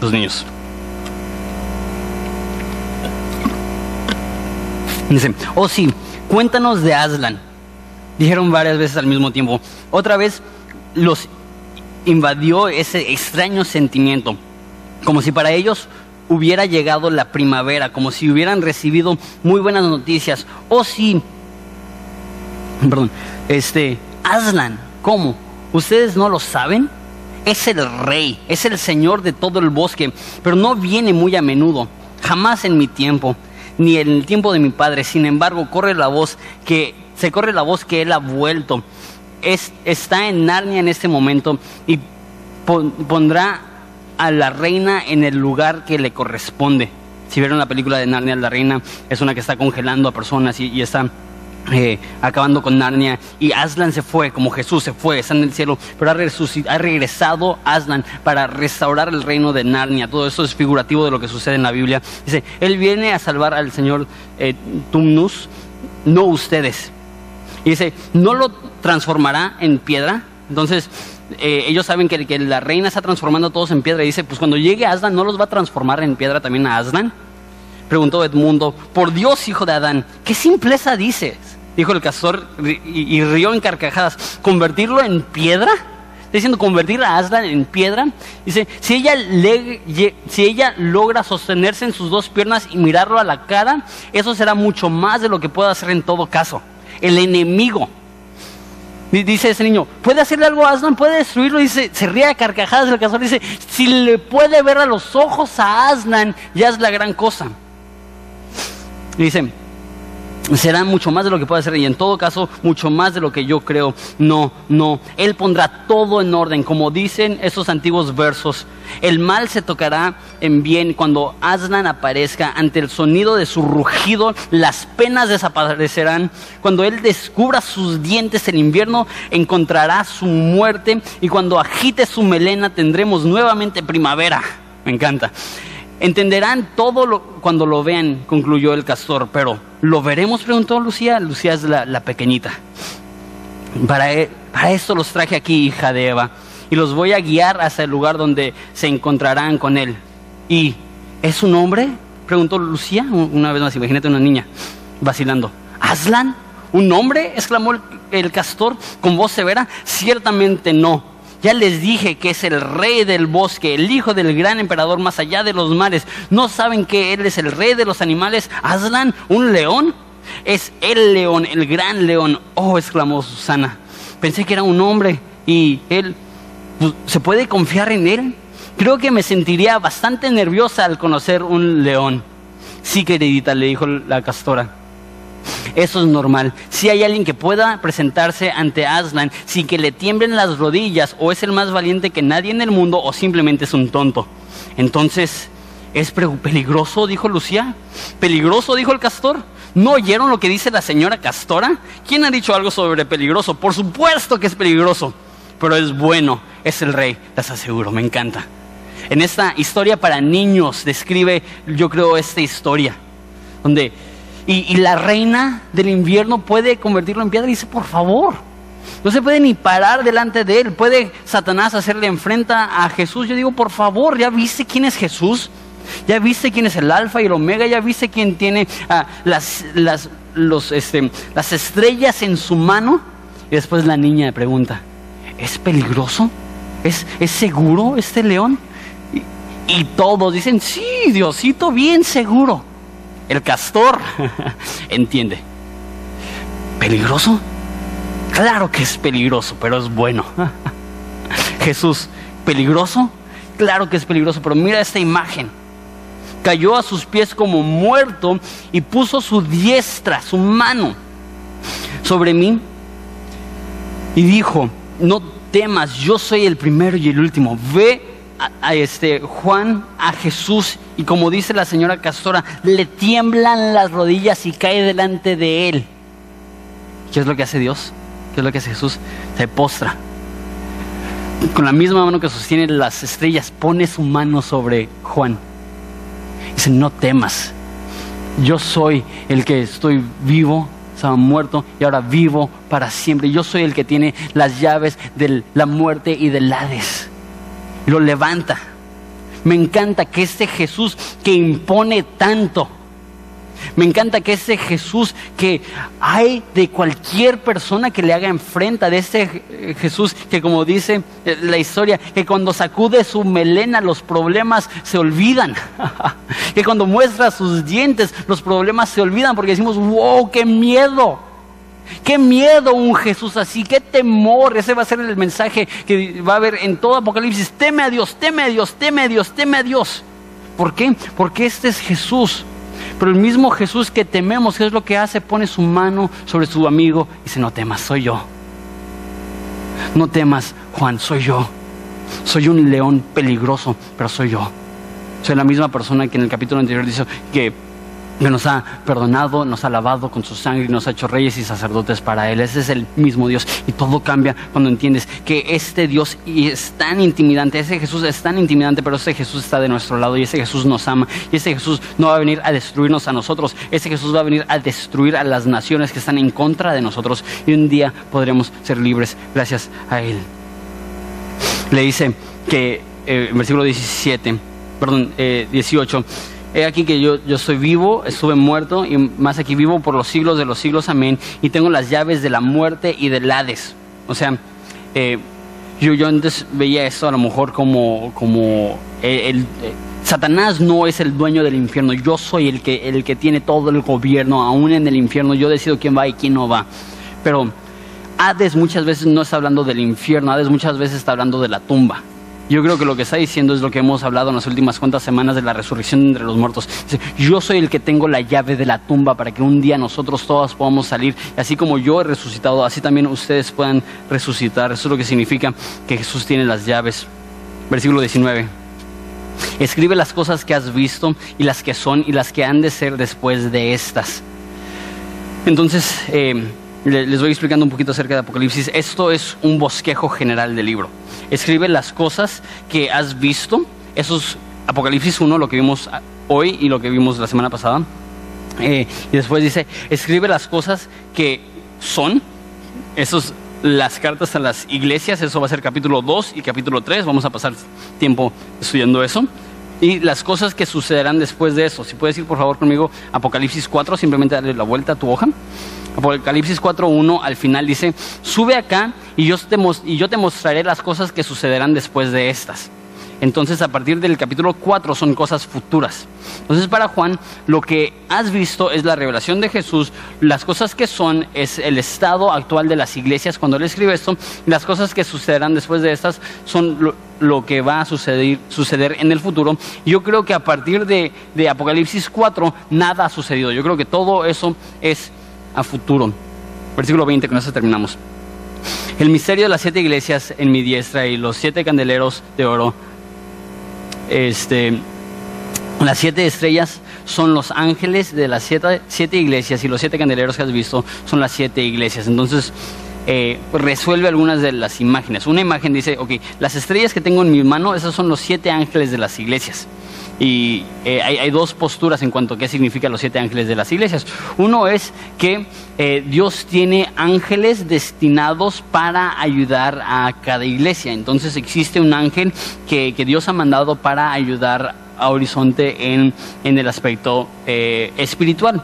los niños. Dicen, oh sí, cuéntanos de Aslan. Dijeron varias veces al mismo tiempo. Otra vez los invadió ese extraño sentimiento, como si para ellos hubiera llegado la primavera, como si hubieran recibido muy buenas noticias. O si, perdón, este, Aslan, ¿cómo? ¿Ustedes no lo saben? Es el rey, es el señor de todo el bosque, pero no viene muy a menudo, jamás en mi tiempo, ni en el tiempo de mi padre. Sin embargo, corre la voz que se corre la voz que él ha vuelto. Es, está en Narnia en este momento y pondrá a la reina en el lugar que le corresponde. Si vieron la película de Narnia, la reina es una que está congelando a personas y, está eh, acabando con Narnia. Y Aslan se fue, como Jesús se fue, está en el cielo, pero ha, ha regresado Aslan para restaurar el reino de Narnia. Todo eso es figurativo de lo que sucede en la Biblia. Dice, Él viene a salvar al señor eh, Tumnus, no ustedes. Y dice, ¿no lo transformará en piedra? Entonces, eh, ellos saben que, la reina está transformando a todos en piedra. Y dice, pues cuando llegue Aslan, ¿no los va a transformar en piedra también a Aslan? Preguntó Edmundo, por Dios, hijo de Adán, ¿qué simpleza dices? Dijo el castor y, rió en carcajadas. ¿Convertirlo en piedra? Está diciendo convertir a Aslan en piedra. Dice, si ella, si ella logra sostenerse en sus dos piernas y mirarlo a la cara, eso será mucho más de lo que pueda hacer en todo caso. El enemigo Dice ese niño, ¿puede hacerle algo a Aslan? ¿Puede destruirlo? Dice, se ríe a carcajadas el castor. Dice, si le puede ver a los ojos a Aslan, ya es la gran cosa. Dice, será mucho más de lo que puede hacer y en todo caso mucho más de lo que yo creo. No, no. Él pondrá todo en orden, como dicen esos antiguos versos. El mal se tocará en bien cuando Aslan aparezca ante el sonido de su rugido, las penas desaparecerán. Cuando él descubra sus dientes en invierno, encontrará su muerte y cuando agite su melena tendremos nuevamente primavera. Me encanta. Entenderán todo lo, cuando lo vean, concluyó el castor, pero ¿lo veremos? preguntó Lucía. Lucía es la, pequeñita. Para, e, para esto los traje aquí, hija de Eva, y los voy a guiar hasta el lugar donde se encontrarán con él. ¿Y es un hombre? preguntó Lucía. Una vez más, imagínate una niña vacilando. ¿Aslan? ¿Un hombre? exclamó el castor con voz severa. Ciertamente no ya les dije que es el rey del bosque, el hijo del gran emperador más allá de los mares. ¿No saben que él es el rey de los animales? Aslan, un león. Es el león, el gran león. Oh, exclamó Susana. Pensé que era un hombre y él, pues, ¿se puede confiar en él? Creo que me sentiría bastante nerviosa al conocer un león. Sí, queridita, le dijo la castora. Eso es normal. Si hay alguien que pueda presentarse ante Aslan sin que le tiemblen las rodillas, o es el más valiente que nadie en el mundo, o simplemente es un tonto. Entonces, ¿es peligroso? dijo Lucía. ¿Peligroso? dijo el castor. ¿No oyeron lo que dice la señora Castora? ¿Quién ha dicho algo sobre peligroso? Por supuesto que es peligroso, pero es bueno, es el rey, les aseguro, me encanta. En esta historia para niños describe, yo creo, esta historia, donde y, la reina del invierno puede convertirlo en piedra y dice, por favor, no se puede ni parar delante de él. Puede Satanás hacerle enfrenta a Jesús. Yo digo, por favor, ¿ya viste quién es Jesús? ¿Ya viste quién es el alfa y el omega? ¿Ya viste quién tiene ah, las, las, los, este, las estrellas en su mano? Y después la niña pregunta, ¿es peligroso? ¿Es, ¿Es seguro este león? Y, y todos dicen, sí, Diosito, bien seguro. El castor [LAUGHS] entiende. ¿Peligroso? Claro que es peligroso, pero es bueno. [LAUGHS] Jesús, ¿peligroso? Claro que es peligroso, pero mira esta imagen. Cayó a sus pies como muerto y puso su diestra, su mano, sobre mí y dijo, no temas, yo soy el primero y el último. Ve a, este Juan a Jesús y como dice la señora Castora, le tiemblan las rodillas y cae delante de él. ¿Qué es lo que hace Dios? ¿Qué es lo que hace Jesús? Se postra. Con la misma mano que sostiene las estrellas, pone su mano sobre Juan. Dice, no temas. Yo soy el que estoy vivo, estaba muerto y ahora vivo para siempre. Yo soy el que tiene las llaves de la muerte y del Hades lo levanta. Me encanta que este Jesús que impone tanto, me encanta que ese Jesús que hay de cualquier persona que le haga enfrenta, de ese Jesús que como dice eh, la historia, que cuando sacude su melena los problemas se olvidan, [LAUGHS] que cuando muestra sus dientes los problemas se olvidan porque decimos, wow, qué miedo. Qué miedo un Jesús así, qué temor. Ese va a ser el mensaje que va a haber en todo Apocalipsis. Teme a Dios, teme a Dios, teme a Dios, teme a Dios. ¿Por qué? Porque este es Jesús. Pero el mismo Jesús que tememos, ¿qué es lo que hace? Pone su mano sobre su amigo y dice, no temas, soy yo. No temas, Juan, soy yo. Soy un león peligroso, pero soy yo. Soy la misma persona que en el capítulo anterior dice que que nos ha perdonado, nos ha lavado con su sangre y nos ha hecho reyes y sacerdotes para Él. Ese es el mismo Dios. Y todo cambia cuando entiendes que este Dios es tan intimidante, ese Jesús es tan intimidante, pero ese Jesús está de nuestro lado y ese Jesús nos ama. Y ese Jesús no va a venir a destruirnos a nosotros, ese Jesús va a venir a destruir a las naciones que están en contra de nosotros. Y un día podremos ser libres gracias a Él. Le dice que eh, en versículo 17, perdón, 18 eh, He aquí que yo, yo estoy vivo, estuve muerto y más aquí vivo por los siglos de los siglos, amén. Y tengo las llaves de la muerte y del Hades. O sea, eh, yo, yo antes veía esto a lo mejor como, como el, Satanás no es el dueño del infierno, yo soy el que, el que tiene todo el gobierno, aún en el infierno, yo decido quién va y quién no va. Pero Hades muchas veces no está hablando del infierno, Hades muchas veces está hablando de la tumba. Yo creo que lo que está diciendo es lo que hemos hablado en las últimas cuantas semanas de la resurrección entre los muertos. yo soy el que tengo la llave de la tumba para que un día nosotros todos podamos salir. Y así como yo he resucitado, así también ustedes puedan resucitar. Eso es lo que significa que Jesús tiene las llaves. Versículo 19. Escribe las cosas que has visto y las que son y las que han de ser después de estas. Entonces, eh, les voy explicando un poquito acerca de Apocalipsis. Esto es un bosquejo general del libro. Escribe las cosas que has visto. Eso es Apocalipsis 1, lo que vimos hoy y lo que vimos la semana pasada. Eh, y después dice, escribe las cosas que son. Esos las cartas a las iglesias, eso va a ser capítulo 2 y capítulo 3, vamos a pasar tiempo estudiando eso. Y las cosas que sucederán después de eso. Si puedes ir por favor conmigo, Apocalipsis 4, simplemente darle la vuelta a tu hoja. Apocalipsis 4.1 al final dice, sube acá y yo, te, y yo te mostraré las cosas que sucederán después de estas. Entonces a partir del capítulo 4 son cosas futuras. Entonces para Juan lo que has visto es la revelación de Jesús, las cosas que son es el estado actual de las iglesias cuando él escribe esto, las cosas que sucederán después de estas son lo, que va a suceder, suceder en el futuro. Yo creo que a partir de, de Apocalipsis 4 nada ha sucedido. Yo creo que todo eso es a futuro. Versículo 20, con eso terminamos. El misterio de las siete iglesias en mi diestra y los siete candeleros de oro. Este, las siete estrellas son los ángeles de las siete, siete iglesias y los siete candeleros que has visto son las siete iglesias. Entonces, eh, resuelve algunas de las imágenes. Una imagen dice, ok, las estrellas que tengo en mi mano, esas son los siete ángeles de las iglesias. Y eh, hay, dos posturas en cuanto a qué significan los siete ángeles de las iglesias. Uno es que eh, Dios tiene ángeles destinados para ayudar a cada iglesia. Entonces existe un ángel que, Dios ha mandado para ayudar a Horizonte en, el aspecto eh, espiritual.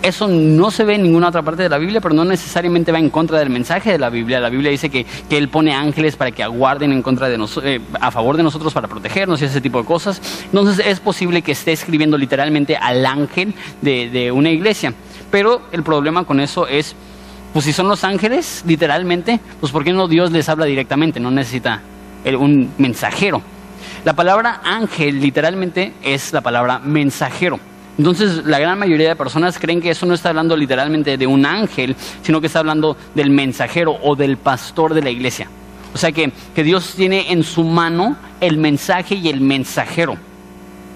Eso no se ve en ninguna otra parte de la Biblia, pero no necesariamente va en contra del mensaje de la Biblia. La Biblia dice que, Él pone ángeles para que aguarden en contra de eh, a favor de nosotros para protegernos y ese tipo de cosas. Entonces es posible que esté escribiendo literalmente al ángel de, una iglesia. Pero el problema con eso es, pues si son los ángeles, literalmente, pues ¿por qué no Dios les habla directamente? No necesita un mensajero. La palabra ángel literalmente es la palabra mensajero. Entonces, la gran mayoría de personas creen que eso no está hablando literalmente de un ángel, sino que está hablando del mensajero o del pastor de la iglesia. O sea que, Dios tiene en su mano el mensaje y el mensajero.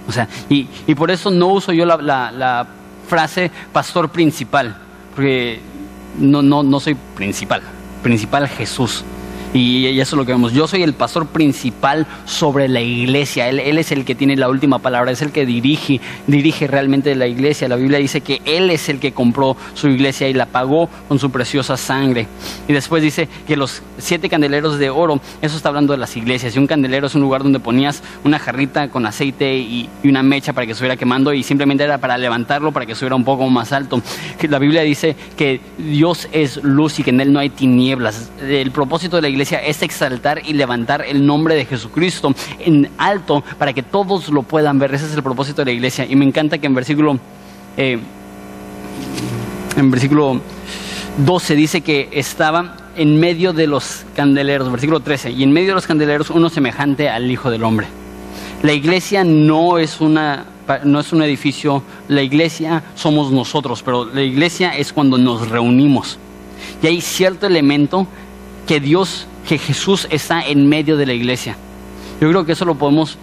O sea, y, por eso no uso yo la, frase pastor principal, porque no, no, no soy principal, principal Jesús. Y, eso es lo que vemos. Yo soy el pastor principal sobre la iglesia. Él, es el que tiene la última palabra, es el que dirige, dirige realmente la iglesia. La Biblia dice que Él es el que compró su iglesia y la pagó con su preciosa sangre. Y después dice que los siete candeleros de oro, eso está hablando de las iglesias. Y un candelero es un lugar donde ponías una jarrita con aceite y, una mecha para que estuviera quemando y simplemente era para levantarlo, para que estuviera un poco más alto. La Biblia dice que Dios es luz y que en Él no hay tinieblas. El propósito de la iglesia es exaltar y levantar el nombre de Jesucristo en alto para que todos lo puedan ver. Ese es el propósito de la iglesia. Y me encanta que en versículo, eh, en versículo 12 dice que estaba en medio de los candeleros, versículo 13, y en medio de los candeleros uno semejante al Hijo del Hombre. La iglesia no es una no es un edificio, la iglesia somos nosotros, pero la iglesia es cuando nos reunimos. Y hay cierto elemento que Dios que Jesús está en medio de la iglesia. Yo creo que eso lo podemos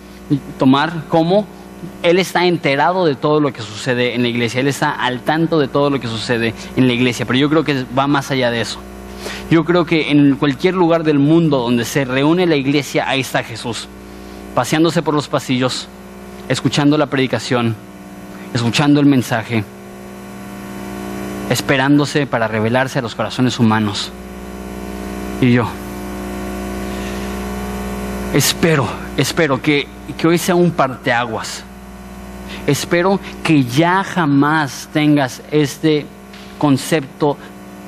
tomar como Él está enterado de todo lo que sucede en la iglesia, Él está al tanto de todo lo que sucede en la iglesia, pero yo creo que va más allá de eso. Yo creo que en cualquier lugar del mundo donde se reúne la iglesia, ahí está Jesús, paseándose por los pasillos, escuchando la predicación, escuchando el mensaje, esperándose para revelarse a los corazones humanos. Y yo espero, espero que, que hoy sea un parteaguas. Espero que ya jamás tengas este concepto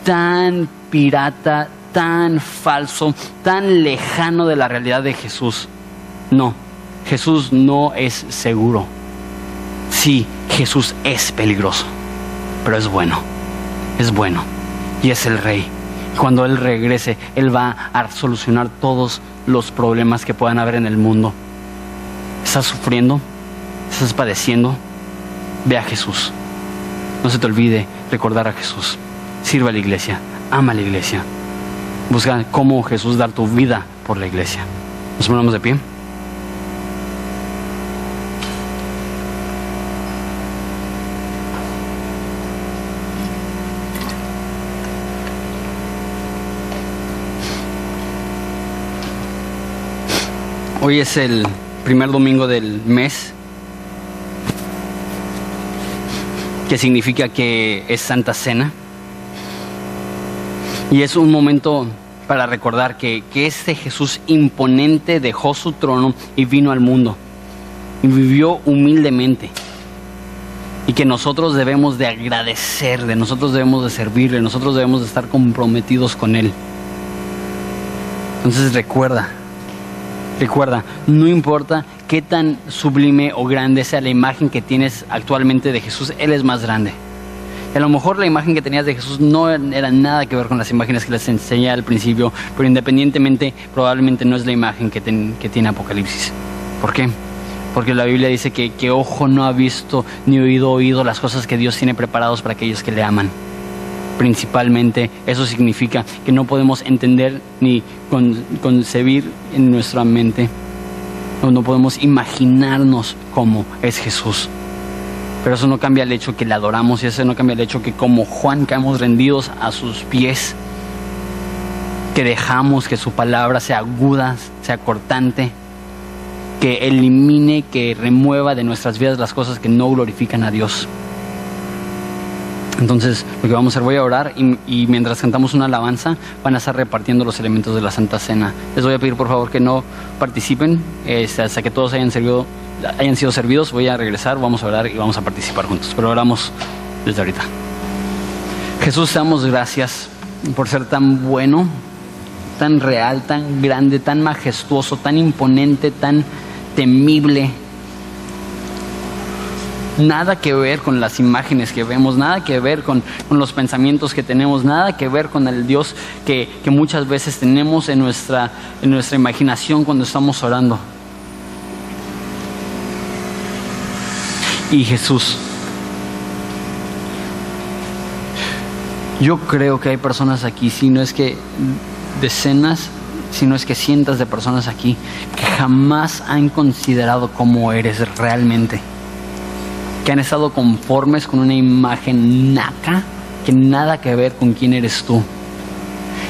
tan pirata, tan falso, tan lejano de la realidad de Jesús. No, Jesús no es seguro. Sí, Jesús es peligroso, pero es bueno, es bueno y es el rey. Cuando Él regrese, Él va a solucionar todos los problemas que puedan haber en el mundo. ¿Estás sufriendo? ¿Estás padeciendo? Ve a Jesús. No se te olvide recordar a Jesús. Sirva a la iglesia. Ama a la iglesia. Busca cómo Jesús dar tu vida por la iglesia. Nos ponemos de pie. Hoy es el primer domingo del mes, que significa que es Santa Cena. Y es un momento para recordar que, que este Jesús imponente dejó su trono y vino al mundo. Y vivió humildemente. Y que nosotros debemos de agradecerle, nosotros debemos de servirle, nosotros debemos de estar comprometidos con Él. Entonces recuerda, Recuerda, no importa qué tan sublime o grande sea la imagen que tienes actualmente de Jesús, Él es más grande. a lo mejor la imagen que tenías de Jesús no era nada que ver con las imágenes que les enseñé al principio, pero independientemente probablemente no es la imagen que, tiene Apocalipsis. ¿Por qué? Porque la Biblia dice que, que ojo no ha visto ni oído oído las cosas que Dios tiene preparados para aquellos que le aman principalmente eso significa que no podemos entender ni concebir en nuestra mente, no, no podemos imaginarnos cómo es Jesús. Pero eso no cambia el hecho que le adoramos y eso no cambia el hecho que como Juan caemos rendidos a sus pies, que dejamos que su palabra sea aguda, sea cortante, que elimine, que remueva de nuestras vidas las cosas que no glorifican a Dios. Entonces, lo que vamos a hacer, voy a orar y, mientras cantamos una alabanza, van a estar repartiendo los elementos de la Santa Cena. Les voy a pedir, por favor, que no participen este, hasta que todos hayan, servido, hayan sido servidos. Voy a regresar, vamos a orar y vamos a participar juntos. Pero oramos desde ahorita. Jesús, damos gracias por ser tan bueno, tan real, tan grande, tan majestuoso, tan imponente, tan temible nada que ver con las imágenes que vemos, nada que ver con, los pensamientos que tenemos, nada que ver con el Dios que, muchas veces tenemos en nuestra, en nuestra imaginación cuando estamos orando. Y Jesús, yo creo que hay personas aquí, si no es que decenas, si no es que cientos de personas aquí, que jamás han considerado cómo eres realmente que han estado conformes con una imagen naca que nada que ver con quién eres tú.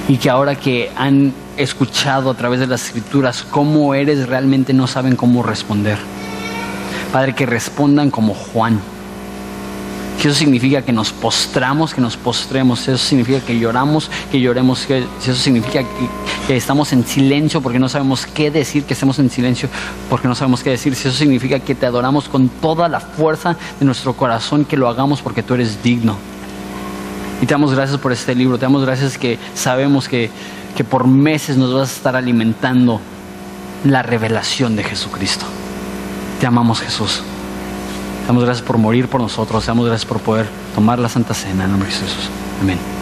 Y que ahora que han escuchado a través de las escrituras cómo eres, realmente no saben cómo responder. Padre, que respondan como Juan si eso significa que nos postramos, que nos postremos, eso significa que lloramos, que lloremos, que, eso significa que, estamos en silencio porque no sabemos qué decir, que estemos en silencio porque no sabemos qué decir, si eso significa que te adoramos con toda la fuerza de nuestro corazón, que lo hagamos porque tú eres digno. Y te damos gracias por este libro, te damos gracias que sabemos que, que por meses nos vas a estar alimentando la revelación de Jesucristo. Te amamos Jesús. Damos gracias por morir por nosotros. Damos gracias por poder tomar la Santa Cena en nombre de Jesús. Amén.